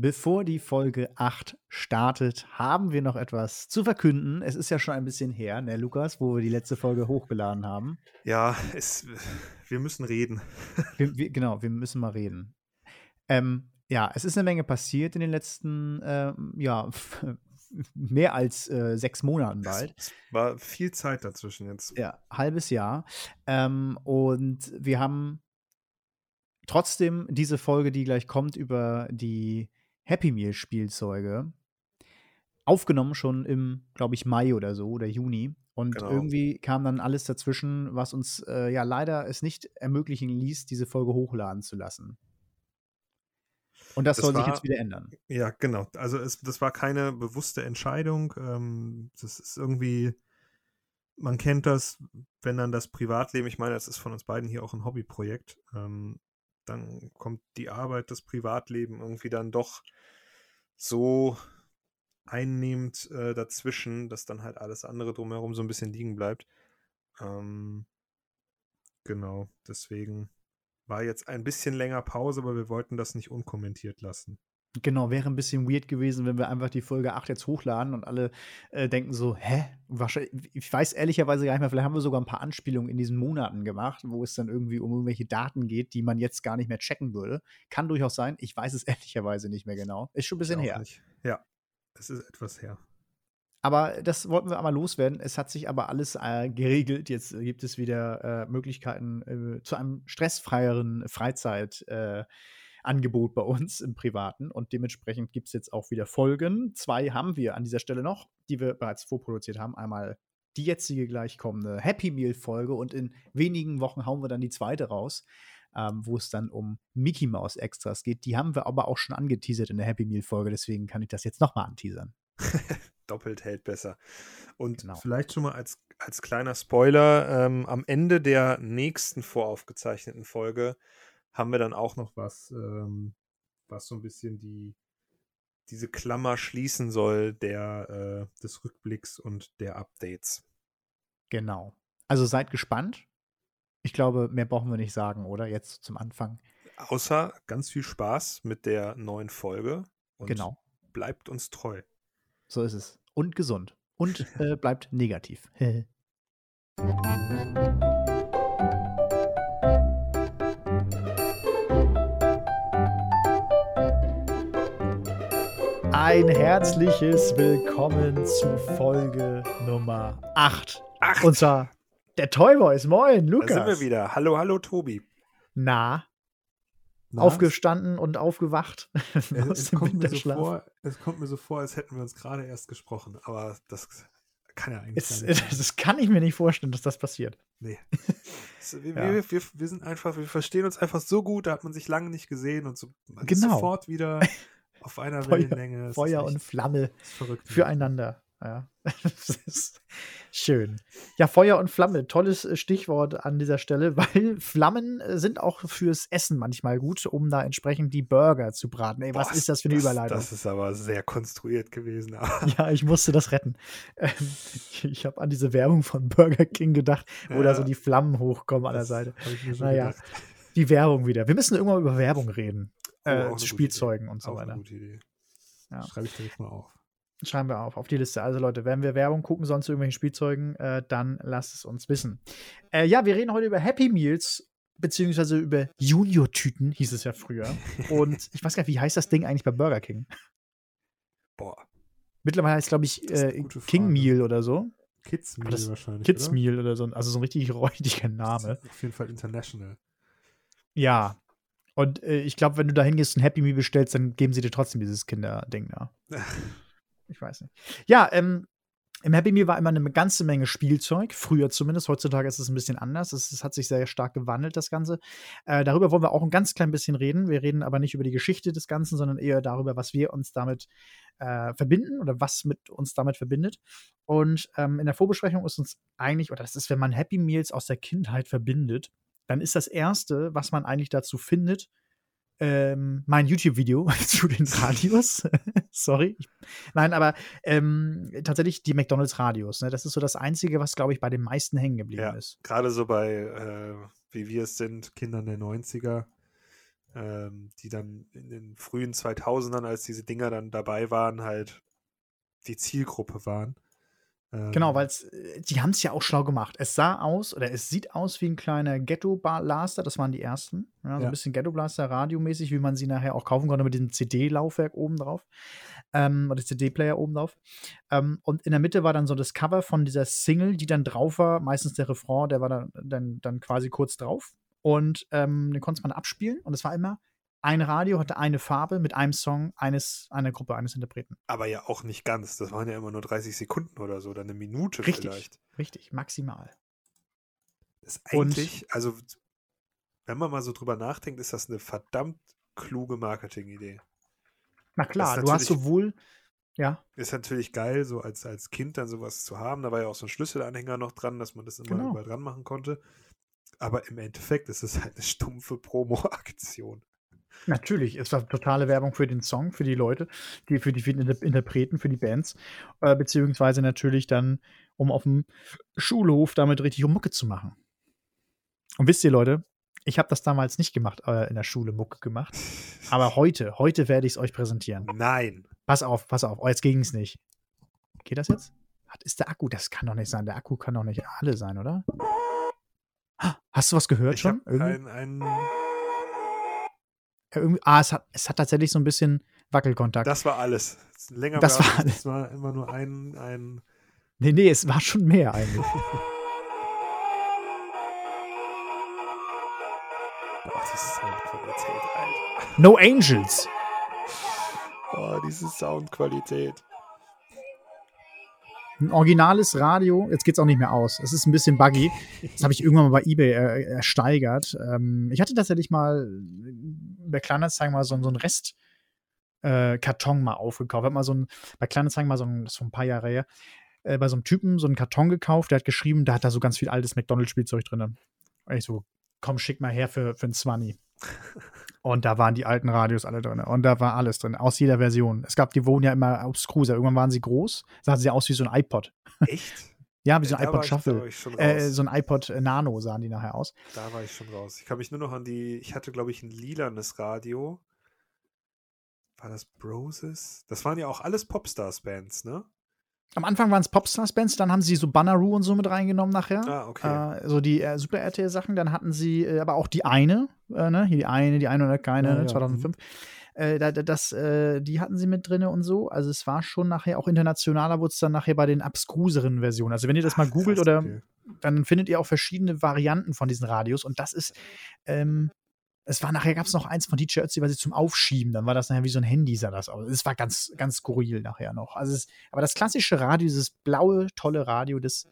Bevor die Folge 8 startet, haben wir noch etwas zu verkünden. Es ist ja schon ein bisschen her, ne, Lukas, wo wir die letzte Folge hochgeladen haben. Ja, es, wir müssen reden. Wir, wir, genau, wir müssen mal reden. Ähm, ja, es ist eine Menge passiert in den letzten, ähm, ja, mehr als äh, sechs Monaten bald. Es war viel Zeit dazwischen jetzt. Ja, halbes Jahr. Ähm, und wir haben trotzdem diese Folge, die gleich kommt, über die Happy Meal Spielzeuge aufgenommen schon im, glaube ich, Mai oder so oder Juni. Und genau. irgendwie kam dann alles dazwischen, was uns äh, ja leider es nicht ermöglichen ließ, diese Folge hochladen zu lassen. Und das, das soll war, sich jetzt wieder ändern. Ja, genau. Also es, das war keine bewusste Entscheidung. Ähm, das ist irgendwie, man kennt das, wenn dann das Privatleben, ich meine, das ist von uns beiden hier auch ein Hobbyprojekt, ähm, dann kommt die Arbeit, das Privatleben irgendwie dann doch so einnehmend äh, dazwischen, dass dann halt alles andere drumherum so ein bisschen liegen bleibt. Ähm, genau, deswegen war jetzt ein bisschen länger Pause, aber wir wollten das nicht unkommentiert lassen. Genau, wäre ein bisschen weird gewesen, wenn wir einfach die Folge 8 jetzt hochladen und alle äh, denken so, hä? Wahrscheinlich, ich weiß ehrlicherweise gar nicht mehr, vielleicht haben wir sogar ein paar Anspielungen in diesen Monaten gemacht, wo es dann irgendwie um irgendwelche Daten geht, die man jetzt gar nicht mehr checken würde. Kann durchaus sein, ich weiß es ehrlicherweise nicht mehr genau. Ist schon ein bisschen her. Nicht. Ja, es ist etwas her. Aber das wollten wir einmal loswerden. Es hat sich aber alles äh, geregelt. Jetzt gibt es wieder äh, Möglichkeiten äh, zu einem stressfreieren Freizeit. Äh, Angebot bei uns im Privaten und dementsprechend gibt es jetzt auch wieder Folgen. Zwei haben wir an dieser Stelle noch, die wir bereits vorproduziert haben. Einmal die jetzige gleich kommende Happy Meal Folge und in wenigen Wochen hauen wir dann die zweite raus, ähm, wo es dann um Mickey Mouse Extras geht. Die haben wir aber auch schon angeteasert in der Happy Meal Folge, deswegen kann ich das jetzt nochmal anteasern. Doppelt hält besser. Und genau. vielleicht schon mal als, als kleiner Spoiler: ähm, am Ende der nächsten voraufgezeichneten Folge haben wir dann auch noch was, ähm, was so ein bisschen die diese Klammer schließen soll der äh, des Rückblicks und der Updates. Genau. Also seid gespannt. Ich glaube, mehr brauchen wir nicht sagen, oder? Jetzt zum Anfang. Außer ganz viel Spaß mit der neuen Folge. Und genau. Bleibt uns treu. So ist es. Und gesund. Und äh, bleibt negativ. Ein herzliches Willkommen zu Folge Nummer 8. 8. Und zwar der Toyboys. Moin, Lukas. Da sind wir wieder. Hallo, hallo, Tobi. Na, Na? aufgestanden und aufgewacht. Es, es, kommt mir so vor, es kommt mir so vor, als hätten wir uns gerade erst gesprochen. Aber das kann ja eigentlich es, nicht. Das kann ich mir nicht vorstellen, dass das passiert. Nee. wir, ja. wir, wir, wir, sind einfach, wir verstehen uns einfach so gut, da hat man sich lange nicht gesehen und so genau. sofort wieder auf einer Feuer, Wellenlänge. Feuer und Flamme verrückt, füreinander. Ja, das ist schön. Ja, Feuer und Flamme, tolles äh, Stichwort an dieser Stelle, weil Flammen äh, sind auch fürs Essen manchmal gut, um da entsprechend die Burger zu braten. Ey, was Boah, ist das für eine das, Überleitung? Das ist aber sehr konstruiert gewesen. ja, ich musste das retten. Ähm, ich habe an diese Werbung von Burger King gedacht, wo ja, da so die Flammen hochkommen an der Seite. Naja, gedacht. die Werbung wieder. Wir müssen irgendwann über Werbung reden äh, zu Spielzeugen und so auch weiter. Eine gute Idee. Ja. Schreibe ich direkt mal auf. Schreiben wir auf, auf die Liste. Also Leute, wenn wir Werbung gucken, sonst zu irgendwelchen Spielzeugen, äh, dann lasst es uns wissen. Äh, ja, wir reden heute über Happy Meals, beziehungsweise über Junior-Tüten, hieß es ja früher. Und ich weiß gar nicht, wie heißt das Ding eigentlich bei Burger King? Boah. Mittlerweile heißt es, glaube ich, äh, King Meal oder so. Kids Meal wahrscheinlich. Kids oder? Meal oder so. Also so ein richtig räudiger Name. Auf jeden Fall international. Ja, und äh, ich glaube, wenn du da hingehst und Happy Meal bestellst, dann geben sie dir trotzdem dieses Kinderding da. ich weiß nicht. Ja, ähm, im Happy Meal war immer eine ganze Menge Spielzeug, früher zumindest. Heutzutage ist es ein bisschen anders. Es, es hat sich sehr stark gewandelt, das Ganze. Äh, darüber wollen wir auch ein ganz klein bisschen reden. Wir reden aber nicht über die Geschichte des Ganzen, sondern eher darüber, was wir uns damit äh, verbinden oder was mit uns damit verbindet. Und ähm, in der Vorbesprechung ist uns eigentlich, oder das ist, wenn man Happy Meals aus der Kindheit verbindet, dann ist das Erste, was man eigentlich dazu findet, ähm, mein YouTube-Video zu den Radios. Sorry. Nein, aber ähm, tatsächlich die McDonalds-Radios. Ne? Das ist so das Einzige, was, glaube ich, bei den meisten hängen geblieben ja, ist. Gerade so bei, äh, wie wir es sind, Kindern der 90er. ähm, die dann in den frühen 2000ern, als diese Dinger dann dabei waren, halt die Zielgruppe waren. Genau, Ähm, weil die haben es ja auch schlau gemacht. Es sah aus oder es sieht aus wie ein kleiner Ghetto-Blaster, das waren die ersten. Ja, so Ja. ein bisschen Ghetto-Blaster, radiomäßig, wie man sie nachher auch kaufen konnte mit diesem CD-Laufwerk oben drauf. Ähm, oder CD-Player oben drauf. Ähm, und in der Mitte war dann so das Cover von dieser Single, die dann drauf war. Meistens der Refrain, der war dann, dann, dann quasi kurz drauf. Und ähm, den konnte man abspielen. Und es war immer ein Radio, hatte eine Farbe mit einem Song eines, einer Gruppe, eines Interpreten. aber ja auch nicht ganz. Das waren ja immer nur 30 Sekunden oder so, oder eine Minute Richtig. vielleicht. Richtig, maximal. Das ist Und- eigentlich, also wenn man mal so drüber nachdenkt, ist das eine verdammt kluge Marketingidee. Na klar, du hast sowohl, ja, Ist natürlich geil, so als, als Kind dann sowas zu haben. Da war ja auch so ein Schlüsselanhänger noch dran, dass man das immer Genau. überall dran machen konnte. Aber im Endeffekt ist es halt eine stumpfe Promo-Aktion. Natürlich, es war totale Werbung für den Song, für die Leute, die, für die, Inter- Interpreten, für die Bands, äh, beziehungsweise natürlich dann, um auf dem Schulhof damit richtig um Mucke zu machen. Und wisst ihr, Leute, ich habe das damals nicht gemacht, äh, in der Schule Mucke gemacht, aber heute, heute werde ich es euch präsentieren. Nein. Pass auf, pass auf, oh, jetzt ging es nicht. Geht das jetzt? Hat- Ist der Akku? Das kann doch nicht sein. Der Akku kann doch nicht alle sein, oder? Hast du was gehört Ich schon? Irgendwie? ein, ein, irgendwie, ah, es hat, es hat tatsächlich so ein bisschen Wackelkontakt. das war alles. Länger Das war war es. Das war immer nur ein, ein nee, nee, es war schon mehr eigentlich. Boah, diese Soundqualität, Alter. No Angels. Boah, diese Soundqualität. Ein originales Radio. Jetzt geht's auch nicht mehr aus. Es ist ein bisschen buggy. Das habe ich irgendwann mal bei eBay äh, ersteigert. Ähm, ich hatte tatsächlich mal bei Kleinanzeigen mal so, so einen Rest. Äh, Karton mal aufgekauft. Hab mal so ein, bei Kleinanzeigen mal so ein, das ist schon ein paar Jahre her, äh, bei so einem Typen so einen Karton gekauft, der hat geschrieben, da hat da so ganz viel altes McDonalds-Spielzeug drin. Und ich so, komm, schick mal her für, für einen Zwanni. Und da waren die alten Radios alle drin. Und da war alles drin, aus jeder Version. Es gab, die wurden ja immer obskruser. Irgendwann waren sie groß, sahen sie aus wie so ein iPod. Echt? Ja, wie so ein Da war iPod ich- da Shuffle. ich schon Äh, so ein iPod äh, Nano sahen die nachher aus. Da war ich schon raus. Ich kann mich nur noch an die. Ich hatte, glaube ich, ein lilanes Radio. War das Broses? Das waren ja auch alles Popstars-Bands, ne? Am Anfang waren es Popstars-Bands, dann haben sie so Banneroo und so mit reingenommen nachher. Ah, okay. Äh, so die äh, Super RTL-Sachen. Dann hatten sie äh, aber auch die eine, äh, ne? Hier die eine, die eine oder keine, Ja, ne? ja, 2005. Äh, da, da- das, äh, die hatten sie mit drin und so. Also es war schon nachher auch internationaler, wurde es dann nachher bei den abstruseren Versionen. Also wenn ihr das mal Ach, googelt krass, oder okay. dann findet ihr auch verschiedene Varianten von diesen Radios und das ist, ähm, es war nachher gab es noch eins von DJ Ötzi, weil sie zum Aufschieben, dann war das nachher wie so ein Handy, sah das aus. Es war ganz, ganz skurril nachher noch. Also es, aber das klassische Radio, dieses blaue, tolle Radio, das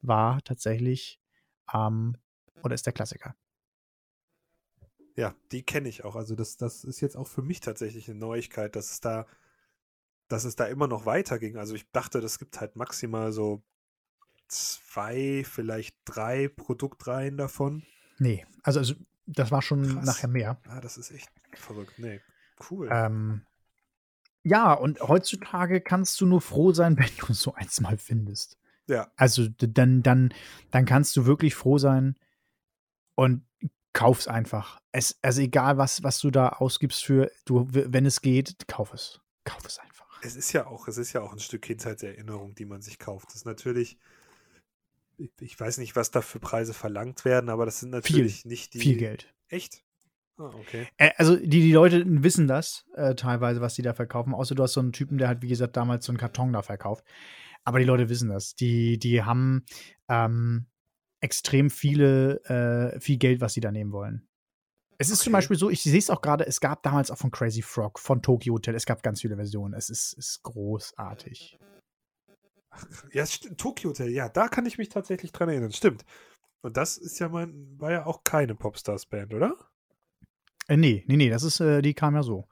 war tatsächlich, ähm, oder ist der Klassiker. Ja, die kenne ich auch. Also das, das ist jetzt auch für mich tatsächlich eine Neuigkeit, dass es da, dass es da immer noch weiterging. Also ich dachte, das gibt halt maximal so zwei, vielleicht drei Produktreihen davon. Nee, also, also das war schon Krass. nachher mehr. Ah, das ist echt verrückt. Nee, cool. Ähm, ja, und heutzutage kannst du nur froh sein, wenn du so eins mal findest. ja, Also dann, dann, dann kannst du wirklich froh sein und kauf's einfach. Es, also egal, was, was du da ausgibst für, du, wenn es geht, kauf es. Kauf es einfach. es ist ja auch, es ist ja auch ein Stück Kindheitserinnerung, die man sich kauft. Das ist natürlich, ich, weiß nicht, was da für Preise verlangt werden, aber das sind natürlich nicht die. Viel Geld. Echt? Ah, okay. Also die, die Leute wissen das äh, teilweise, was die da verkaufen. Außer du hast so einen Typen, der halt, wie gesagt, damals so einen Karton da verkauft. Aber die Leute wissen das. Die, die haben ähm, extrem viele, äh, viel Geld, was sie da nehmen wollen. Es ist zum Okay. Beispiel so, ich sehe es auch gerade, es gab damals auch von Crazy Frog, von Tokyo Hotel, es gab ganz viele Versionen. Es ist, ist großartig. Ja, Tokyo Hotel, ja, da kann ich mich tatsächlich dran erinnern. Stimmt. Und das ist ja mein, war ja auch keine Popstars-Band, oder? Äh, nee, nee, nee, das ist, äh, die kam ja so.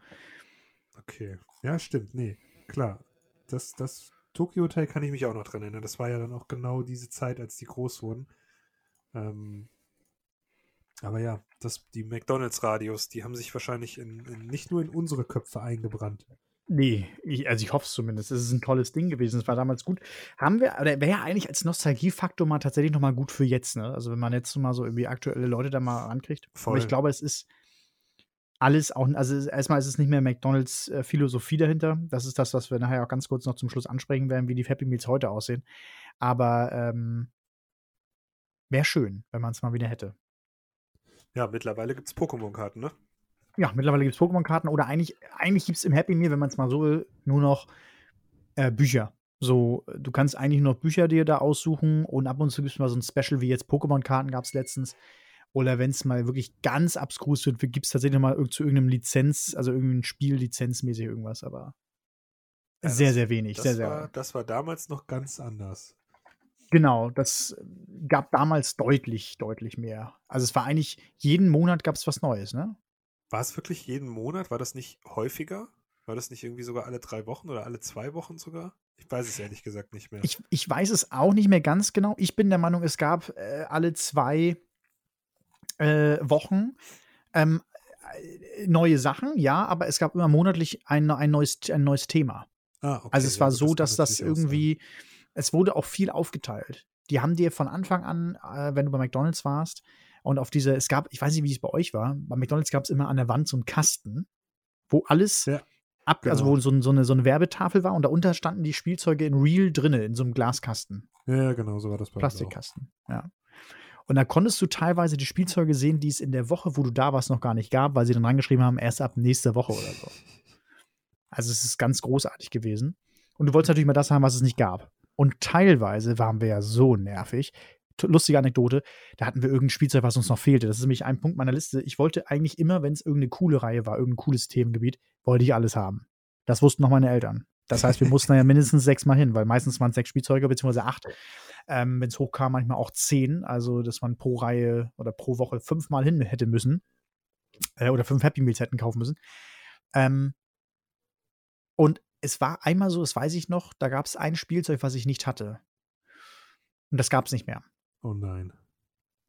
Okay. Ja, stimmt. Nee, klar. Das, das Tokyo Hotel kann ich mich auch noch dran erinnern. Das war ja dann auch genau diese Zeit, als die groß wurden. Ähm, aber ja, das, die McDonalds-Radios, die haben sich wahrscheinlich in, in, nicht nur in unsere Köpfe eingebrannt. Nee, ich, also ich hoffe es zumindest. Es ist ein tolles Ding gewesen. Es war damals gut. Haben wir, oder wäre ja eigentlich als Nostalgiefaktor mal tatsächlich noch mal gut für jetzt, ne? Also wenn man jetzt mal so irgendwie aktuelle Leute da mal rankriegt. Aber Voll. ich glaube, es ist, alles auch, also erstmal ist es nicht mehr McDonalds äh, Philosophie dahinter. Das ist das, was wir nachher auch ganz kurz noch zum Schluss ansprechen werden, wie die Happy Meals heute aussehen. Aber ähm, wäre schön, wenn man es mal wieder hätte. Ja, mittlerweile gibt es Pokémon-Karten, ne? Ja, mittlerweile gibt es Pokémon-Karten oder eigentlich, eigentlich gibt es im Happy Meal, wenn man es mal so will, nur noch äh, Bücher. So, du kannst eigentlich nur noch Bücher dir da aussuchen und ab und zu gibt es mal so ein Special wie jetzt Pokémon-Karten gab es letztens. Oder wenn es mal wirklich ganz abskrus wird, gibt es tatsächlich mal zu irgendeinem Lizenz, also irgendein Spiel lizenzmäßig irgendwas, aber ja, sehr, das, sehr wenig. Das, sehr, war, sehr das war damals noch ganz anders. Genau, das gab damals deutlich, deutlich mehr. Also es war eigentlich, jeden Monat gab es was Neues, ne? War es wirklich jeden Monat? War das nicht häufiger? War das nicht irgendwie sogar alle drei Wochen oder alle zwei Wochen sogar? Ich weiß es ehrlich gesagt nicht mehr. Ich, ich weiß es auch nicht mehr ganz genau. Ich bin der Meinung, es gab äh, alle zwei äh, Wochen. Ähm, äh, neue Sachen, ja, aber es gab immer monatlich ein, ein, neues, ein neues Thema. Ah, okay. Also es war ja, so, das dass das irgendwie, es wurde auch viel aufgeteilt. Die haben dir von Anfang an, äh, wenn du bei McDonalds warst, und auf diese, es gab, ich weiß nicht, wie es bei euch war, bei McDonalds gab es immer an der Wand so einen Kasten, wo alles ja, ab, genau. also wo so, so, eine, so eine Werbetafel war und darunter standen die Spielzeuge in Real drinne, in so einem Glaskasten. Ja, genau, so war das bei Plastikkasten, ja. Und da konntest du teilweise die Spielzeuge sehen, die es in der Woche, wo du da warst, noch gar nicht gab, weil sie dann reingeschrieben haben, erst ab nächste Woche oder so. Also es ist ganz großartig gewesen. Und du wolltest natürlich mal das haben, was es nicht gab. Und teilweise waren wir ja so nervig. Lustige Anekdote, da hatten wir irgendein Spielzeug, was uns noch fehlte. Das ist nämlich ein Punkt meiner Liste. Ich wollte eigentlich immer, wenn es irgendeine coole Reihe war, irgendein cooles Themengebiet, wollte ich alles haben. Das wussten noch meine Eltern. Das heißt, wir mussten ja mindestens sechs Mal hin, weil meistens waren es sechs Spielzeuge, beziehungsweise acht. Ähm, Wenn es hochkam, manchmal auch zehn. Also, dass man pro Reihe oder pro Woche fünfmal hin hätte müssen. Äh, oder fünf Happy Meals hätten kaufen müssen. Ähm, und es war einmal so, das weiß ich noch, da gab es ein Spielzeug, was ich nicht hatte. Und das gab es nicht mehr. Oh nein.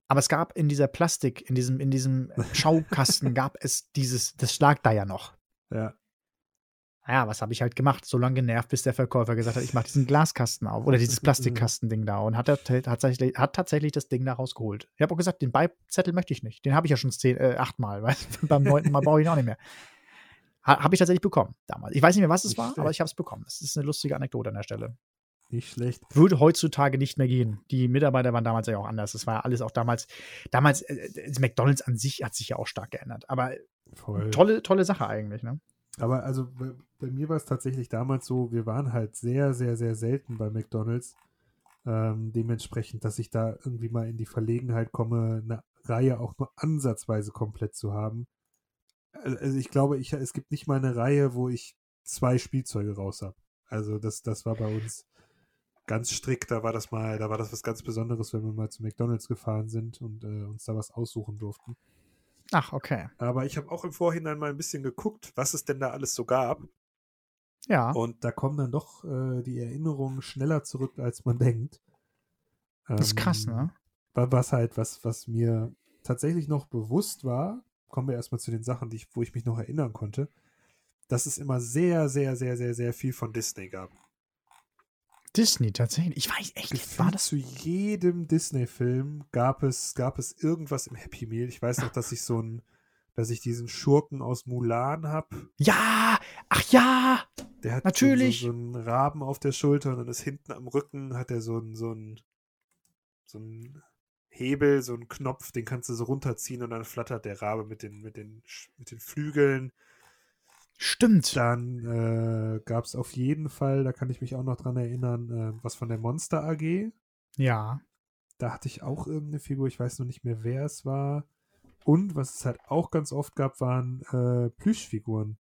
Aber es gab in dieser Plastik, in diesem, in diesem Schaukasten, gab es dieses, das lag da ja noch. Ja ja, was habe ich halt gemacht? So lange genervt, bis der Verkäufer gesagt hat, ich mache diesen Glaskasten auf oder dieses Plastikkastending da und hat, tatsächlich, hat tatsächlich das Ding da rausgeholt. Ich habe auch gesagt, den Beizettel möchte ich nicht. Den habe ich ja schon zehn, äh, achtmal, weil beim neunten Mal brauche ich ihn auch nicht mehr. Ha, habe ich tatsächlich bekommen damals. Ich weiß nicht mehr, was es war, aber ich habe es bekommen. Das ist eine lustige Anekdote an der Stelle. Nicht schlecht. Würde heutzutage nicht mehr gehen. Die Mitarbeiter waren damals ja auch anders. Das war ja alles auch damals. Damals, äh, äh McDonalds an sich hat sich ja auch stark geändert. Aber Voll. tolle, tolle Sache eigentlich, ne? Aber also bei, bei mir war es tatsächlich damals so, wir waren halt sehr, sehr, sehr selten bei McDonalds. Ähm, dementsprechend, dass ich da irgendwie mal in die Verlegenheit komme, eine Reihe auch nur ansatzweise komplett zu haben. Also ich glaube, ich, es gibt nicht mal eine Reihe, wo ich zwei Spielzeuge raus habe. Also das, das war bei uns ganz strikt. Da war das mal, da war das was ganz Besonderes, wenn wir mal zu McDonalds gefahren sind und äh, uns da was aussuchen durften. Ach, okay. Aber ich habe auch im Vorhinein mal ein bisschen geguckt, was es denn da alles so gab. Ja. Und da kommen dann doch äh, die Erinnerungen schneller zurück, als man denkt. Ähm, das ist krass, ne? Ähm, was halt, was, was mir tatsächlich noch bewusst war, kommen wir erstmal zu den Sachen, die ich, wo ich mich noch erinnern konnte, dass es immer sehr, sehr, sehr, sehr, sehr viel von Disney gab. Disney tatsächlich. Ich weiß echt nicht, war das zu jedem Disney-Film gab es gab es irgendwas im Happy Meal. Ich weiß noch, dass ich so ein dass ich diesen Schurken aus Mulan habe. Ja, ach ja. Der hat natürlich so, so, einen Raben auf der Schulter und dann ist hinten am Rücken hat er so einen so einen so einen Hebel, so einen Knopf, den kannst du so runterziehen und dann flattert der Rabe mit den mit den mit den Flügeln. Stimmt. Dann äh, gab es auf jeden Fall, da kann ich mich auch noch dran erinnern, äh, was von der Monster AG. Ja. Da hatte ich auch irgendeine Figur, ich weiß noch nicht mehr, wer es war. Und was es halt auch ganz oft gab, waren äh, Plüschfiguren.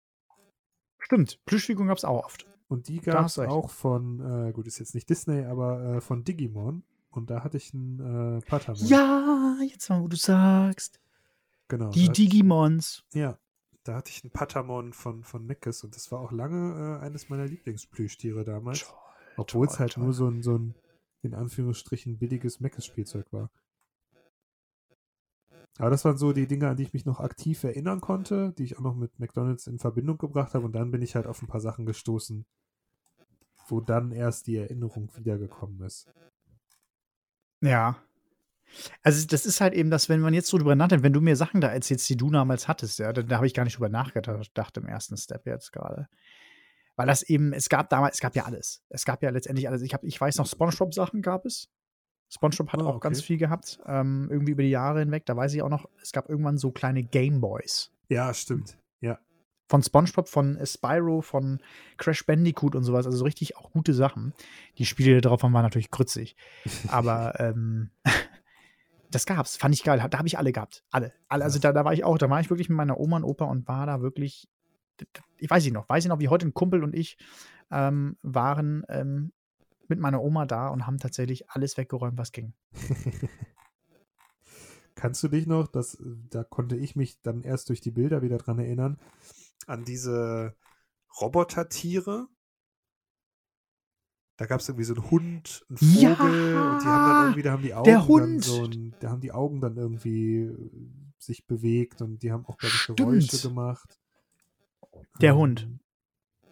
Stimmt, Plüschfiguren gab es auch oft. Und die gab es auch von, äh, gut, ist jetzt nicht Disney, aber äh, von Digimon. Und da hatte ich einen äh, Patamon. Ja, jetzt mal, wo du sagst. Genau. Die Digimons. Ja, da hatte ich einen Patamon von, von Meckes und das war auch lange äh, eines meiner Lieblingsplüschtiere damals. Obwohl es halt toll. nur so ein, so ein, in Anführungsstrichen, billiges Meckes-Spielzeug war. Aber das waren so die Dinge, an die ich mich noch aktiv erinnern konnte, die ich auch noch mit McDonalds in Verbindung gebracht habe. Und dann bin ich halt auf ein paar Sachen gestoßen, wo dann erst die Erinnerung wiedergekommen ist. Ja. Also, das ist halt eben das, wenn man jetzt so drüber nachdenkt, wenn du mir Sachen da erzählst, die du damals hattest, ja, da, da habe ich gar nicht drüber nachgedacht im ersten Step jetzt gerade. Weil das eben, es gab damals, es gab ja alles. Es gab ja letztendlich alles. Ich, hab, ich weiß noch, Spongebob-Sachen gab es. Spongebob hat Ah, auch okay. ganz viel gehabt, ähm, irgendwie über die Jahre hinweg. Da weiß ich auch noch, es gab irgendwann so kleine Gameboys. Ja, stimmt. Ja. Von Spongebob, von Spyro, von Crash Bandicoot und sowas. Also so richtig auch gute Sachen. Die Spiele drauf waren natürlich grützig. Aber ähm, das gab's. Fand ich geil. Da habe ich alle gehabt. Alle. alle also da, da war ich auch, da war ich wirklich mit meiner Oma und Opa und war da wirklich. Ich weiß nicht noch, weiß ich noch, wie heute ein Kumpel und ich ähm, waren ähm, mit meiner Oma da und haben tatsächlich alles weggeräumt, was ging. Kannst du dich noch, das, da konnte ich mich dann erst durch die Bilder wieder dran erinnern, an diese Robotertiere? Da gab es irgendwie so einen Hund, einen Vogel Ja, und die haben dann irgendwie, da haben die Augen der dann Hund. so ein, da haben die Augen dann irgendwie äh, sich bewegt und die haben auch, glaube ich, Stimmt. Geräusche gemacht. Der Hund.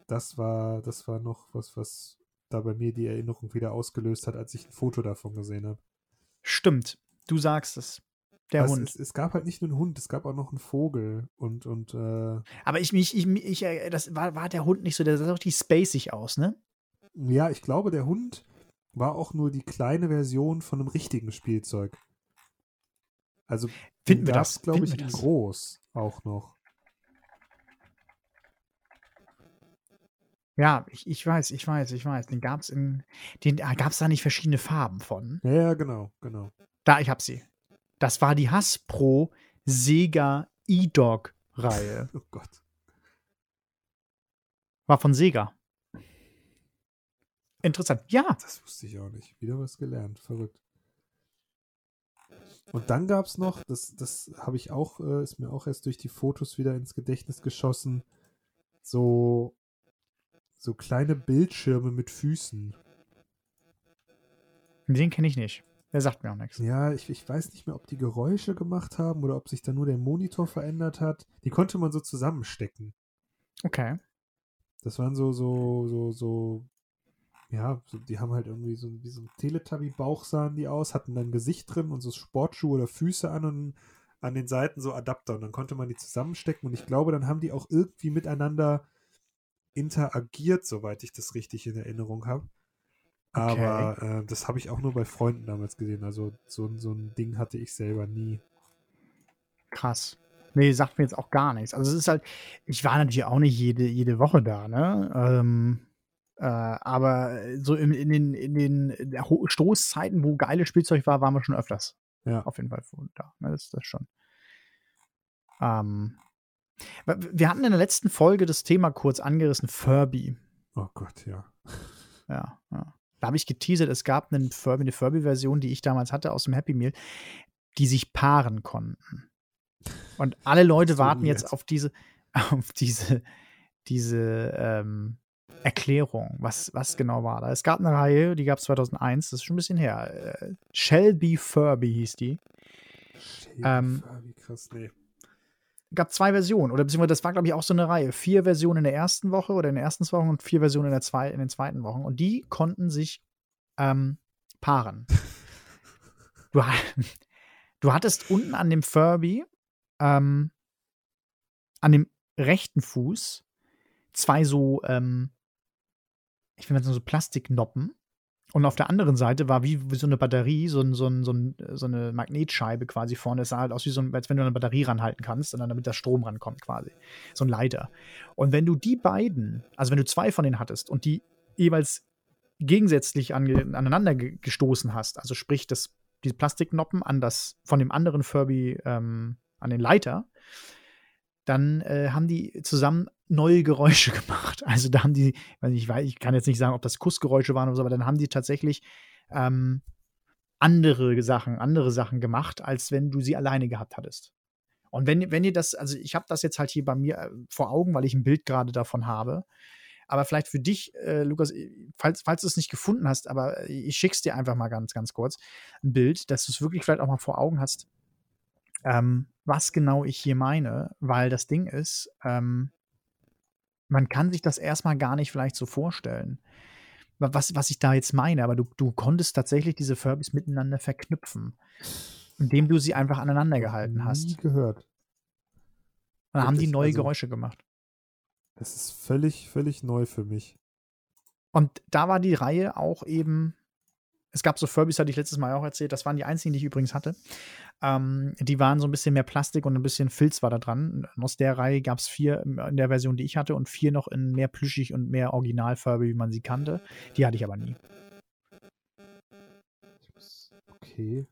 Das war, das war noch was, was da bei mir die Erinnerung wieder ausgelöst hat, als ich ein Foto davon gesehen habe. Stimmt. Du sagst es. Der Also Hund. Es, es gab halt nicht nur einen Hund, es gab auch noch einen Vogel und, und äh, Aber ich mich, ich, ich, äh, das war, war der Hund nicht so, der sah doch die spacig aus, ne? Ja, ich glaube, der Hund war auch nur die kleine Version von einem richtigen Spielzeug. Also Finden wir das? glaube ich, groß auch noch. Ja, ich, ich weiß, ich weiß, ich weiß. Den gab's in. Den gab es da nicht verschiedene Farben von. Ja, ja, genau, genau. Da, ich hab sie. Das war die Hasbro Sega E-Dog-Reihe. Oh Gott. War von Sega. Interessant. Ja, Das wusste ich auch nicht. Wieder was gelernt. Verrückt. Und dann gab es noch, das, das habe ich auch, äh, ist mir auch erst durch die Fotos wieder ins Gedächtnis geschossen, so, so kleine Bildschirme mit Füßen. den kenne ich nicht. Der sagt mir auch nichts. Ja, ich, ich weiß nicht mehr, ob die Geräusche gemacht haben oder ob sich da nur der Monitor verändert hat. Die konnte man so zusammenstecken. Okay. Das waren so, so, so, so, ja, die haben halt irgendwie so wie so ein Teletubby-Bauch sahen die aus, hatten dann Gesicht drin und so Sportschuhe oder Füße an und an den Seiten so Adapter und dann konnte man die zusammenstecken und ich glaube, dann haben die auch irgendwie miteinander interagiert, soweit ich das richtig in Erinnerung habe. Aber äh, das habe ich auch nur bei Freunden damals gesehen. Also so, ein- so ein Ding hatte ich selber nie. Krass. Nee, sagt mir jetzt auch gar nichts. Also es ist halt, ich war natürlich auch nicht jede, jede Woche da, ne? Ähm, äh, aber so in, in den, in den Stoßzeiten, wo geiles Spielzeug war, waren wir schon öfters. Ja. Auf jeden Fall da. Ne? Das ist das schon. Ähm, wir- hatten in der letzten Folge das Thema kurz angerissen, Furby. Oh Gott, ja. Ja, ja. Da habe ich geteasert, es gab einen Furby, eine Furby-Version, die ich damals hatte aus dem Happy Meal, die sich paaren konnten. Und alle Leute warten jetzt auf diese, auf diese, diese ähm, Erklärung, was, was genau war da. Es gab eine Reihe, die gab es 2001, das ist schon ein bisschen her. Äh, Shelby Furby hieß die. Shady Ähm, Furby, krass, nee. gab zwei Versionen, oder beziehungsweise das war, glaube ich, auch so eine Reihe. Vier Versionen in der ersten Woche oder in den ersten Wochen und vier Versionen in, der zwei, in den zweiten Wochen. Und die konnten sich ähm, paaren. Du, du hattest unten an dem Furby, ähm, an dem rechten Fuß, zwei so, ähm, ich sagen, so Plastiknoppen. Und auf der anderen Seite war wie, wie so eine Batterie, so, so, so, so eine Magnetscheibe quasi vorne. Es sah halt aus wie so als wenn du eine Batterie ranhalten kannst und dann damit der Strom rankommt quasi. So ein Leiter. Und wenn du die beiden, also wenn du zwei von denen hattest und die jeweils gegensätzlich aneinander ge gestoßen hast, also sprich das, die Plastiknoppen an das von dem anderen Furby ähm, an den Leiter, dann äh, haben die zusammen neue Geräusche gemacht. Also da haben die, ich, weiß, ich kann jetzt nicht sagen, ob das Kussgeräusche waren oder so, aber dann haben die tatsächlich ähm, andere Sachen, andere Sachen gemacht, als wenn du sie alleine gehabt hattest. Und wenn, wenn ihr das, also ich habe das jetzt halt hier bei mir äh, vor Augen, weil ich ein Bild gerade davon habe. Aber vielleicht für dich, äh, Lukas, falls, falls du es nicht gefunden hast, aber ich schick's dir einfach mal ganz, ganz kurz ein Bild, dass du es wirklich vielleicht auch mal vor Augen hast, ähm, was genau ich hier meine, weil das Ding ist, ähm, man kann sich das erstmal gar nicht vielleicht so vorstellen. was, was ich da jetzt meine, aber du, du konntest tatsächlich diese Furbies miteinander verknüpfen, indem du sie einfach aneinander gehalten hast. Nie gehört. Und dann haben die neue also- Geräusche gemacht. Das ist völlig, völlig neu für mich. Und da war die Reihe auch eben. Es gab so Furbies, hatte ich letztes Mal auch erzählt. Das waren die einzigen, die ich übrigens hatte. Ähm, die waren so ein bisschen mehr Plastik und ein bisschen Filz war da dran. Und aus der Reihe gab es vier in der Version, die ich hatte, und vier noch in mehr plüschig und mehr Original-Furby, wie man sie kannte. Die hatte ich aber nie. Okay.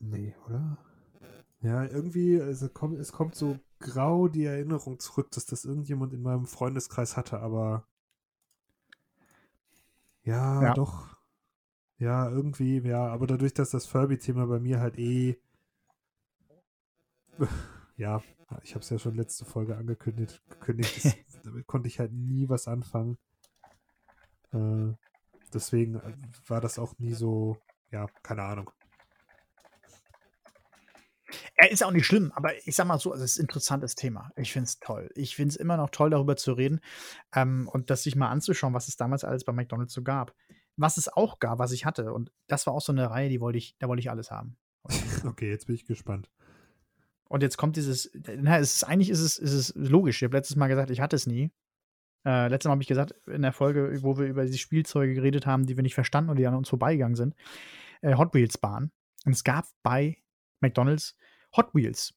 Nee, oder? Ja, irgendwie, also kommt, es kommt so grau die Erinnerung zurück, dass das irgendjemand in meinem Freundeskreis hatte, aber ja, Ja. doch. Ja, irgendwie, ja, aber dadurch, dass das Furby-Thema bei mir halt eh ja, ich habe es ja schon letzte Folge angekündigt, gekündigt, das, damit konnte ich halt nie was anfangen. Äh, deswegen äh, war das auch nie so, ja, keine Ahnung. Er ist auch nicht schlimm, aber ich sag mal so, also es ist ein interessantes Thema. Ich finde es toll. Ich finde es immer noch toll, darüber zu reden ähm, und das sich mal anzuschauen, was es damals alles bei McDonalds so gab. Was es auch gab, was ich hatte, und das war auch so eine Reihe, die wollte ich, da wollte ich alles haben. Okay, jetzt bin ich gespannt. Und jetzt kommt dieses, na, es ist, eigentlich ist es, ist es logisch. Ich habe letztes Mal gesagt, ich hatte es nie. Äh, letztes Mal habe ich gesagt, in der Folge, wo wir über diese Spielzeuge geredet haben, die wir nicht verstanden und die an uns vorbeigegangen sind, äh, Hot Wheels Bahn. Und es gab bei McDonalds Hot Wheels.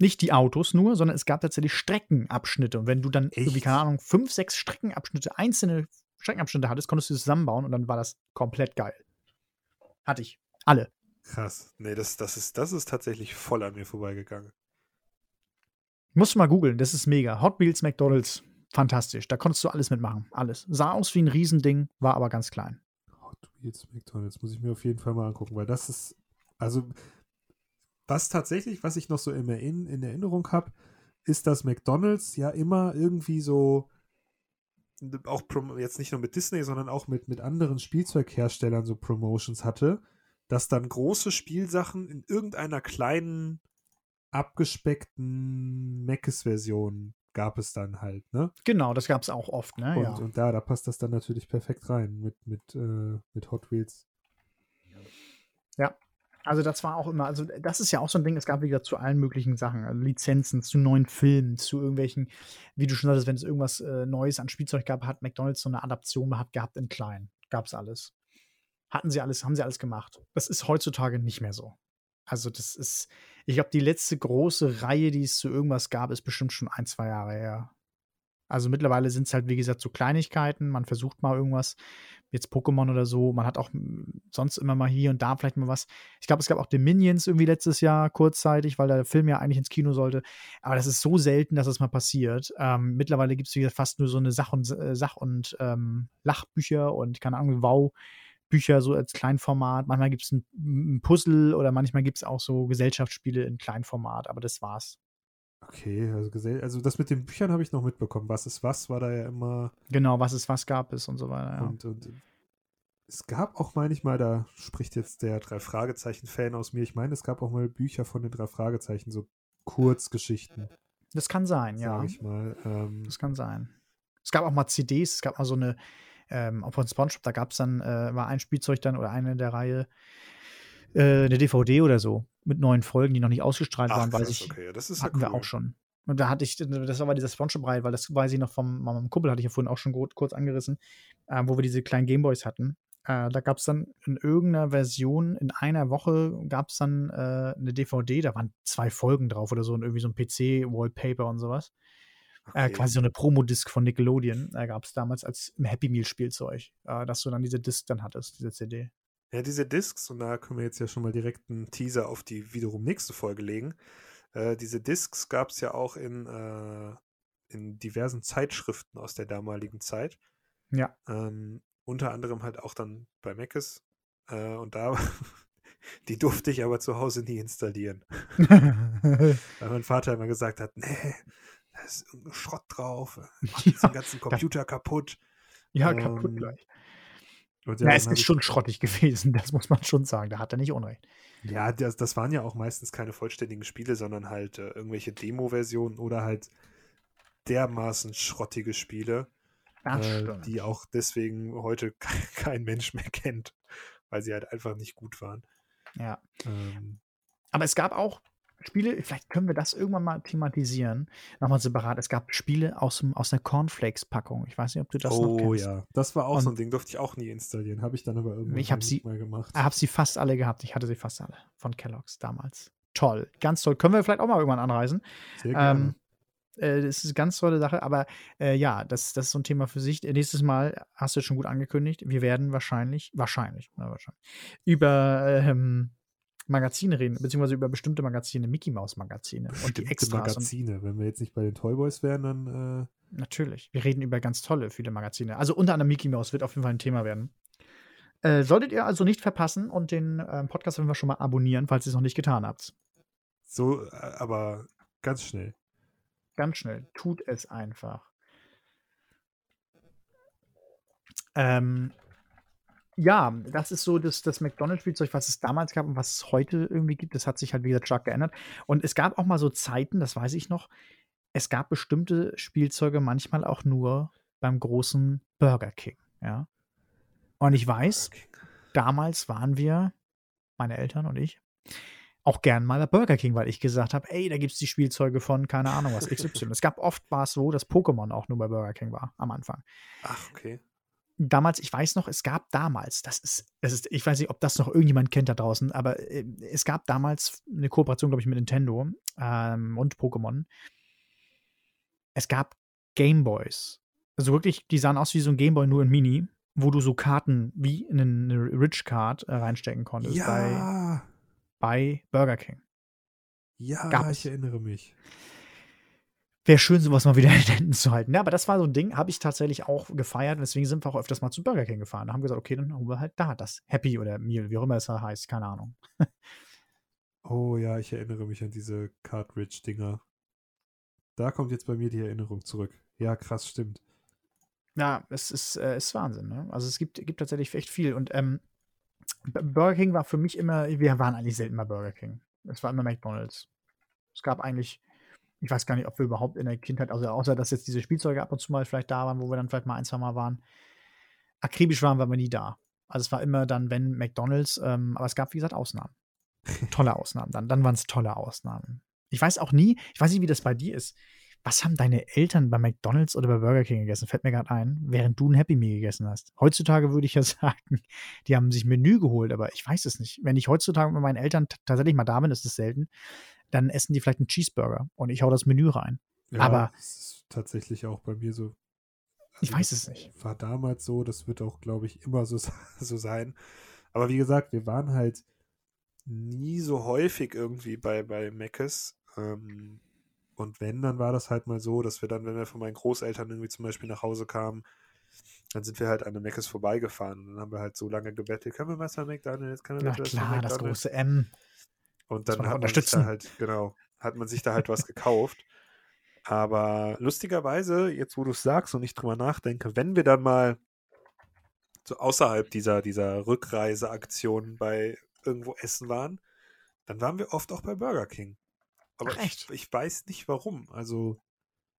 Nicht die Autos nur, sondern es gab tatsächlich Streckenabschnitte. Und wenn du dann irgendwie, Echt? keine Ahnung, fünf, sechs Streckenabschnitte, einzelne Streckenabschnitte hattest, konntest du zusammenbauen und dann war das komplett geil. Hatte ich. Alle. Krass. Nee, das, das, ist, das ist tatsächlich voll an mir vorbeigegangen. Musst du mal googeln, das ist mega. Hot Wheels McDonalds, fantastisch. Da konntest du alles mitmachen. Alles. Sah aus wie ein Riesending, war aber ganz klein. Hot Wheels McDonalds muss ich mir auf jeden Fall mal angucken, weil das ist, also, was tatsächlich, was ich noch so in, in Erinnerung habe, ist, dass McDonalds ja immer irgendwie so, auch jetzt nicht nur mit Disney, sondern auch mit, mit anderen Spielzeugherstellern so Promotions hatte, dass dann große Spielsachen in irgendeiner kleinen, abgespeckten Macis-Version gab es dann halt, ne? Genau, das gab es auch oft, ne? Und, ja. und da, da passt das dann natürlich perfekt rein mit, mit, äh, mit Hot Wheels. Also das war auch immer, also das ist ja auch so ein Ding, es gab wieder zu allen möglichen Sachen, also Lizenzen, zu neuen Filmen, zu irgendwelchen, wie du schon sagtest, wenn es irgendwas äh, Neues an Spielzeug gab, hat McDonalds so eine Adaption gehabt, gehabt in klein. Gab's alles. Hatten sie alles, haben sie alles gemacht. Das ist heutzutage nicht mehr so. Also das ist, ich glaube, die letzte große Reihe, die es zu irgendwas gab, ist bestimmt schon ein, zwei Jahre her. Also mittlerweile sind es halt, wie gesagt, so Kleinigkeiten. Man versucht mal irgendwas, jetzt Pokémon oder so. Man hat auch mm, sonst immer mal hier und da vielleicht mal was. Ich glaube, es gab auch den Minions irgendwie letztes Jahr kurzzeitig, weil der Film ja eigentlich ins Kino sollte. Aber das ist so selten, dass das mal passiert. Ähm, mittlerweile gibt es, wie fast nur so eine Sach- und, äh, Sach und ähm, Lachbücher und, keine Ahnung, Wow-Bücher so als Kleinformat. Manchmal gibt es ein, ein Puzzle oder manchmal gibt es auch so Gesellschaftsspiele in Kleinformat. Aber das war's. Okay, also, also das mit den Büchern habe ich noch mitbekommen. Was ist was, war da ja immer. Genau, was es was gab es und so weiter. Ja. Und, und es gab auch, meine ich mal, da spricht jetzt der Drei-Fragezeichen-Fan aus mir. Ich meine, es gab auch mal Bücher von den drei Fragezeichen, so Kurzgeschichten, Das kann sein, ja. sage ich mal. Ähm, Das kann sein. Es gab auch mal CDs, es gab mal so eine, ähm, von SpongeBob, da gab es dann, äh, war ein Spielzeug dann oder eine in der Reihe, äh, eine DVD oder so, mit neuen Folgen, die noch nicht ausgestrahlt ach, waren, weiß ich. okay, das ist ja hatten wir cool. auch schon. Und da hatte ich, das war dieser SpongeBob-Reihe, weil das weiß ich noch vom meinem Kumpel, hatte ich ja vorhin auch schon kurz angerissen, äh, wo wir diese kleinen Gameboys hatten. Äh, da gab es dann in irgendeiner Version, in einer Woche gab es dann äh, eine DVD, da waren zwei Folgen drauf oder so und irgendwie so ein PC-Wallpaper und sowas. Äh, Okay. quasi so eine Promo-Disc von Nickelodeon äh, gab es damals als Happy Meal-Spielzeug, äh, dass du dann diese Disc dann hattest, diese CD. Ja, diese Discs, und da können wir jetzt ja schon mal direkt einen Teaser auf die wiederum nächste Folge legen. Äh, diese Discs gab es ja auch in, äh, in diversen Zeitschriften aus der damaligen Zeit. Ja. Ähm, unter anderem halt auch dann bei Meckes. Äh, und da, die durfte ich aber zu Hause nie installieren. Weil mein Vater immer gesagt hat, nee, da ist irgendein Schrott drauf, macht jetzt den ganzen Computer kaputt. ja, kaputt Ähm, gleich. Ja, es ist schon schrottig gewesen, das muss man schon sagen. Da hat er nicht Unrecht. Ja, das, das waren ja auch meistens keine vollständigen Spiele, sondern halt äh, irgendwelche Demo-Versionen oder halt dermaßen schrottige Spiele. äh, die auch deswegen heute kein Mensch mehr kennt, weil sie halt einfach nicht gut waren. Ja. Ähm, Aber es gab auch Spiele, vielleicht können wir das irgendwann mal thematisieren, nochmal separat. Es gab Spiele aus, dem, aus einer Cornflakes-Packung. Ich weiß nicht, ob du das oh, noch kennst. Oh ja, das war auch Und so ein Ding, durfte ich auch nie installieren. Habe ich dann aber irgendwann ich sie, mal gemacht. Ich habe sie fast alle gehabt. Ich hatte sie fast alle von Kellogg's damals. Toll, ganz toll. Können wir vielleicht auch mal irgendwann anreisen. Sehr gerne. Ähm, äh, das ist eine ganz tolle Sache, aber äh, ja, das, das ist so ein Thema für sich. Nächstes Mal hast du schon gut angekündigt. Wir werden wahrscheinlich, wahrscheinlich, na, wahrscheinlich über ähm, Magazine reden, beziehungsweise über bestimmte Magazine, Mickey Mouse Magazine und die Extras. Magazine. Wenn wir jetzt nicht bei den Toyboys wären, dann. Äh Natürlich. Wir reden über ganz tolle, viele Magazine. Also unter anderem Mickey Mouse wird auf jeden Fall ein Thema werden. Äh, solltet ihr also nicht verpassen und den äh, Podcast werden wir schon mal abonnieren, falls ihr es noch nicht getan habt. So, äh, aber ganz schnell. Ganz schnell. Tut es einfach. Ähm, ja, das ist so das, das McDonald's-Spielzeug, was es damals gab und was es heute irgendwie gibt. Das hat sich halt, wie gesagt, stark geändert. Und es gab auch mal so Zeiten, das weiß ich noch, es gab bestimmte Spielzeuge manchmal auch nur beim großen Burger King. Ja. Und ich weiß, damals waren wir, meine Eltern und ich, auch gern mal bei Burger King, weil ich gesagt habe, ey, da gibt es die Spielzeuge von, keine Ahnung was, XY. es gab oft war es so, dass Pokémon auch nur bei Burger King war am Anfang. Ach, okay damals, ich weiß noch, es gab damals, das ist, das ist, ich weiß nicht, ob das noch irgendjemand kennt da draußen, aber äh, es gab damals eine Kooperation, glaube ich, mit Nintendo ähm, und Pokémon. Es gab Gameboys. Also wirklich, die sahen aus wie so ein Gameboy, nur in Mini, wo du so Karten wie in eine Rich Card äh, reinstecken konntest. Ja. Bei, bei Burger King. Ja, Gab ich erinnere mich. Wäre schön, sowas mal wieder in den Händen zu halten. Ja, aber das war so ein Ding, habe ich tatsächlich auch gefeiert. Deswegen sind wir auch öfters mal zu Burger King gefahren. Da haben wir gesagt, okay, dann holen wir halt da das Happy oder Meal, wie auch immer es heißt, keine Ahnung. oh ja, ich erinnere mich an diese Cartridge-Dinger. Da kommt jetzt bei mir die Erinnerung zurück. Ja, krass, stimmt. Ja, es ist, äh, ist Wahnsinn. Ne? Also es gibt, gibt tatsächlich echt viel. Und ähm, Burger King war für mich immer, wir waren eigentlich selten mal Burger King. Es war immer McDonalds. Es gab eigentlich ich weiß gar nicht, ob wir überhaupt in der Kindheit, also außer dass jetzt diese Spielzeuge ab und zu mal vielleicht da waren, wo wir dann vielleicht mal ein, zwei Mal waren, akribisch waren wir aber nie da. Also es war immer dann, wenn McDonalds, ähm, aber es gab, wie gesagt, Ausnahmen. Tolle Ausnahmen dann. Dann waren es tolle Ausnahmen. Ich weiß auch nie, ich weiß nicht, wie das bei dir ist. Was haben deine Eltern bei McDonalds oder bei Burger King gegessen? Fällt mir gerade ein, während du ein Happy Meal gegessen hast. Heutzutage würde ich ja sagen, die haben sich Menü geholt, aber ich weiß es nicht. Wenn ich heutzutage mit meinen Eltern tatsächlich mal da bin, ist es selten, dann essen die vielleicht einen Cheeseburger und ich hau das Menü rein. Ja, aber das ist tatsächlich auch bei mir so. Also ich weiß es nicht. War damals so, das wird auch, glaube ich, immer so, so sein. Aber wie gesagt, wir waren halt nie so häufig irgendwie bei, bei Meckes. Ähm, und wenn, dann war das halt mal so, dass wir dann, wenn wir von meinen Großeltern irgendwie zum Beispiel nach Hause kamen, dann sind wir halt an der Meckes vorbeigefahren. Und dann haben wir halt so lange gebettelt, können wir was bei McDonalds? Können wir Na klar, das große M. Und dann hat man sich da halt, genau, hat man sich da halt was gekauft. Aber lustigerweise, jetzt wo du es sagst und ich drüber nachdenke, wenn wir dann mal so außerhalb dieser, dieser Rückreiseaktion bei irgendwo essen waren, dann waren wir oft auch bei Burger King. Aber Ach, ich, ich, weiß nicht warum. Also,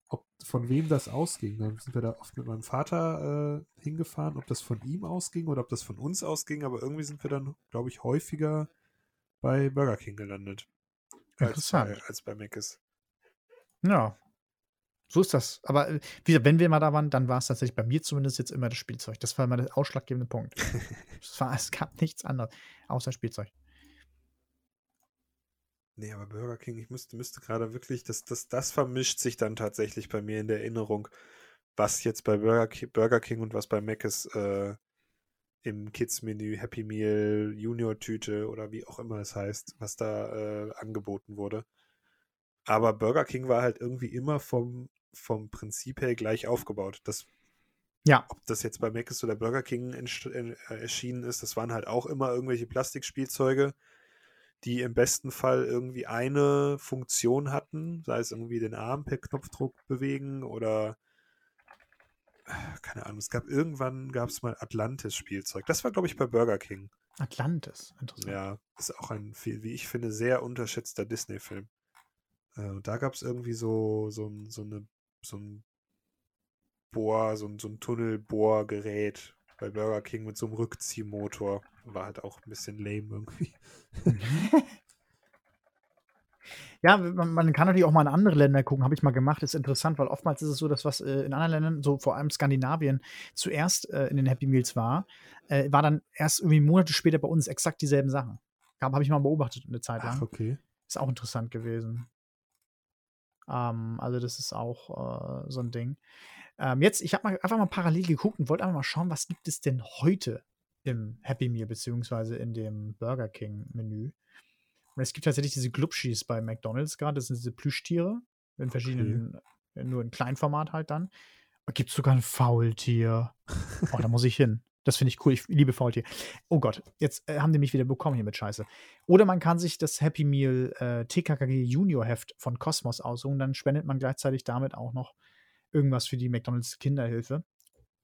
ob von wem das ausging. Dann sind wir da oft mit meinem Vater äh, hingefahren, ob das von ihm ausging oder ob das von uns ausging. Aber irgendwie sind wir dann, glaube ich, häufiger bei Burger King gelandet. Interessant. Als bei, als bei Mc's. Ja. So ist das. Aber äh, wie, wenn wir mal da waren, dann war es tatsächlich bei mir zumindest jetzt immer das Spielzeug. Das war immer der ausschlaggebende Punkt. es, war, es gab nichts anderes außer Spielzeug. Nee, aber Burger King, ich müsste, müsste gerade wirklich, das, das, das vermischt sich dann tatsächlich bei mir in der Erinnerung, was jetzt bei Burger, Burger King und was bei Mc's äh, im Kids-Menü, Happy Meal, Junior-Tüte oder wie auch immer es heißt, was da äh, angeboten wurde. Aber Burger King war halt irgendwie immer vom, vom Prinzip her gleich aufgebaut. Das, ja. Ob das jetzt bei Mc's oder Burger King äh, erschienen ist, das waren halt auch immer irgendwelche Plastikspielzeuge, die im besten Fall irgendwie eine Funktion hatten, sei es irgendwie den Arm per Knopfdruck bewegen oder keine Ahnung, es gab irgendwann gab es mal Atlantis-Spielzeug. Das war, glaube ich, bei Burger King. Atlantis, interessant. Ja, ist auch ein, wie ich finde, sehr unterschätzter Disney-Film. Äh, da gab es irgendwie so, so, so, eine, so ein Bohr, so, so ein Tunnelbohrgerät bei Burger King mit so einem Rückziehmotor. War halt auch ein bisschen lame irgendwie. Ja, man, man, kann natürlich auch mal in andere Länder gucken, habe ich mal gemacht, ist interessant, weil oftmals ist es so, dass was äh, in anderen Ländern, so vor allem Skandinavien, zuerst äh, in den Happy Meals war, äh, war dann erst irgendwie Monate später bei uns exakt dieselben Sachen. Habe ich mal beobachtet eine Zeit lang. Ach, okay. Ist auch interessant gewesen. Ähm, also, das ist auch äh, so ein Ding. Ähm, jetzt, ich habe mal einfach mal parallel geguckt und wollte einfach mal schauen, was gibt es denn heute im Happy Meal beziehungsweise in dem Burger King Menü. Es gibt tatsächlich diese Glubschis bei McDonalds gerade. Das sind diese Plüschtiere in verschiedenen, okay. nur in Kleinformat halt dann. Gibt es sogar ein Faultier. Oh, da muss ich hin. Das finde ich cool. Ich liebe Faultier. Oh Gott, jetzt äh, haben die mich wieder bekommen hier mit Scheiße. Oder man kann sich das Happy Meal äh, TKKG Junior Heft von Cosmos aussuchen. Dann spendet man gleichzeitig damit auch noch irgendwas für die McDonalds Kinderhilfe.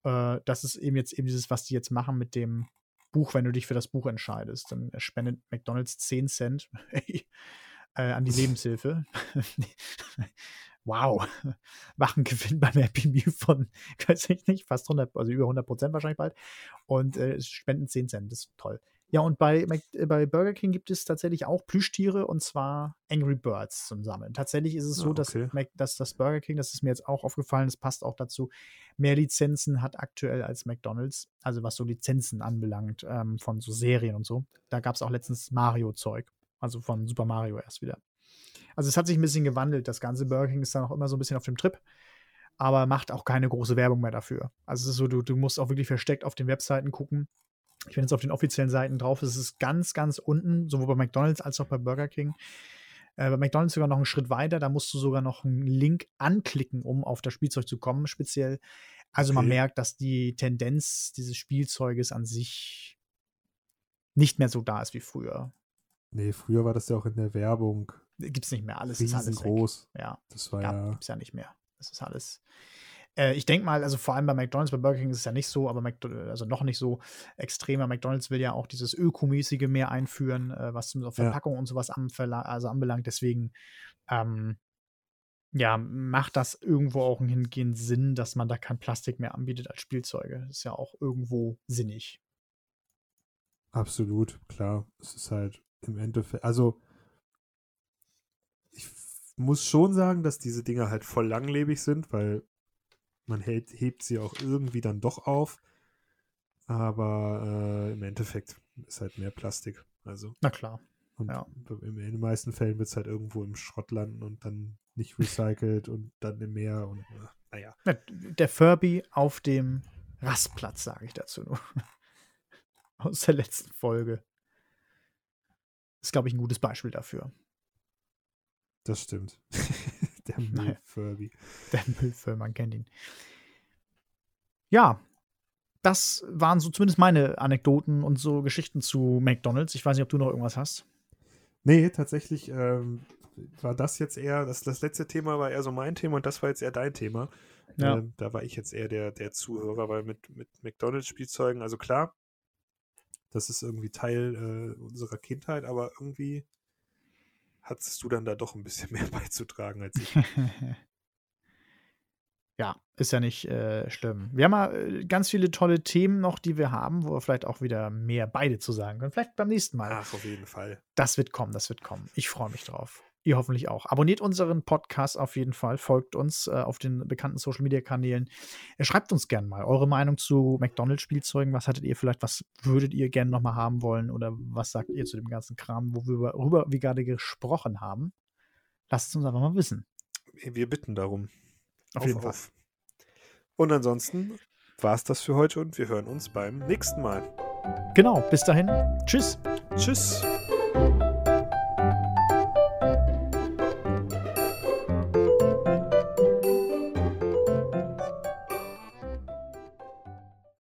Äh, das ist eben jetzt eben dieses, was die jetzt machen mit dem Buch, wenn du dich für das Buch entscheidest. Dann spendet McDonalds 10 Cent äh, an die Lebenshilfe. wow. Machen Gewinn beim Happy Meal von, weiß ich nicht, fast 100, also über 100 Prozent wahrscheinlich bald. Und äh, spenden 10 Cent. Das ist toll. Ja, und bei, äh, bei Burger King gibt es tatsächlich auch Plüschtiere und zwar Angry Birds zum Sammeln. Tatsächlich ist es so, ah, okay. dass, dass das Burger King, das ist mir jetzt auch aufgefallen, das passt auch dazu, mehr Lizenzen hat aktuell als McDonalds. Also was so Lizenzen anbelangt ähm, von so Serien und so. Da gab es auch letztens Mario-Zeug. Also von Super Mario erst wieder. Also es hat sich ein bisschen gewandelt. Das ganze Burger King ist dann auch immer so ein bisschen auf dem Trip aber macht auch keine große Werbung mehr dafür. Also es ist so, du, du musst auch wirklich versteckt auf den Webseiten gucken ich bin jetzt auf den offiziellen Seiten drauf. Es ist ganz, ganz unten, sowohl bei McDonalds als auch bei Burger King. Äh, bei McDonalds sogar noch einen Schritt weiter. Da musst du sogar noch einen Link anklicken, um auf das Spielzeug zu kommen, speziell. Also okay. man merkt, dass die Tendenz dieses Spielzeuges an sich nicht mehr so da ist wie früher. Nee, früher war das ja auch in der Werbung. Gibt es nicht mehr. Alles ist alles groß. Weg. Ja. Das war ja. ja. Gibt's ja nicht mehr. Das ist alles. Äh, ich denke mal, also vor allem bei McDonalds, bei Burger King ist es ja nicht so, aber McDonald's, also noch nicht so extremer. McDonalds will ja auch dieses Ökomäßige mehr einführen, äh, was zum Verpackung ja. und sowas also anbelangt. Deswegen, ähm, ja, macht das irgendwo auch hingehend Sinn, dass man da kein Plastik mehr anbietet als Spielzeuge. Das ist ja auch irgendwo sinnig. Absolut, klar. Es ist halt im Endeffekt, also ich muss schon sagen, dass diese Dinge halt voll langlebig sind, weil man hält, hebt sie auch irgendwie dann doch auf. Aber äh, im Endeffekt ist halt mehr Plastik. Also. Na klar. Und ja. in den meisten Fällen wird es halt irgendwo im Schrott landen und dann nicht recycelt und dann im Meer und äh, naja. Der Furby auf dem Rastplatz, sage ich dazu nur. Aus der letzten Folge. Ist, glaube ich, ein gutes Beispiel dafür. Das stimmt. Der Müll-Furby. Der Müll-Furby, man kennt ihn. Ja, das waren so zumindest meine Anekdoten und so Geschichten zu McDonalds. Ich weiß nicht, ob du noch irgendwas hast. Nee, tatsächlich ähm, war das jetzt eher, das, das letzte Thema war eher so mein Thema und das war jetzt eher dein Thema. Ja. Ähm, da war ich jetzt eher der, der Zuhörer, weil mit, mit McDonalds-Spielzeugen, also klar, das ist irgendwie Teil äh, unserer Kindheit, aber irgendwie hattest du dann da doch ein bisschen mehr beizutragen als ich. ja, ist ja nicht äh, schlimm. Wir haben ja äh, ganz viele tolle Themen noch, die wir haben, wo wir vielleicht auch wieder mehr beide zu sagen können. Vielleicht beim nächsten Mal. Ach, auf jeden Fall. Das wird kommen, das wird kommen. Ich freue mich drauf. Ihr hoffentlich auch. Abonniert unseren Podcast auf jeden Fall, folgt uns äh, auf den bekannten Social Media Kanälen. Äh, schreibt uns gerne mal eure Meinung zu McDonalds-Spielzeugen. Was hattet ihr vielleicht, was würdet ihr gerne nochmal haben wollen oder was sagt ihr zu dem ganzen Kram, worüber wir gerade gesprochen haben? Lasst es uns einfach mal wissen. Wir bitten darum. Auf, auf jeden Fall. Auf. Und ansonsten war es das für heute und wir hören uns beim nächsten Mal. Genau, bis dahin. Tschüss. Tschüss.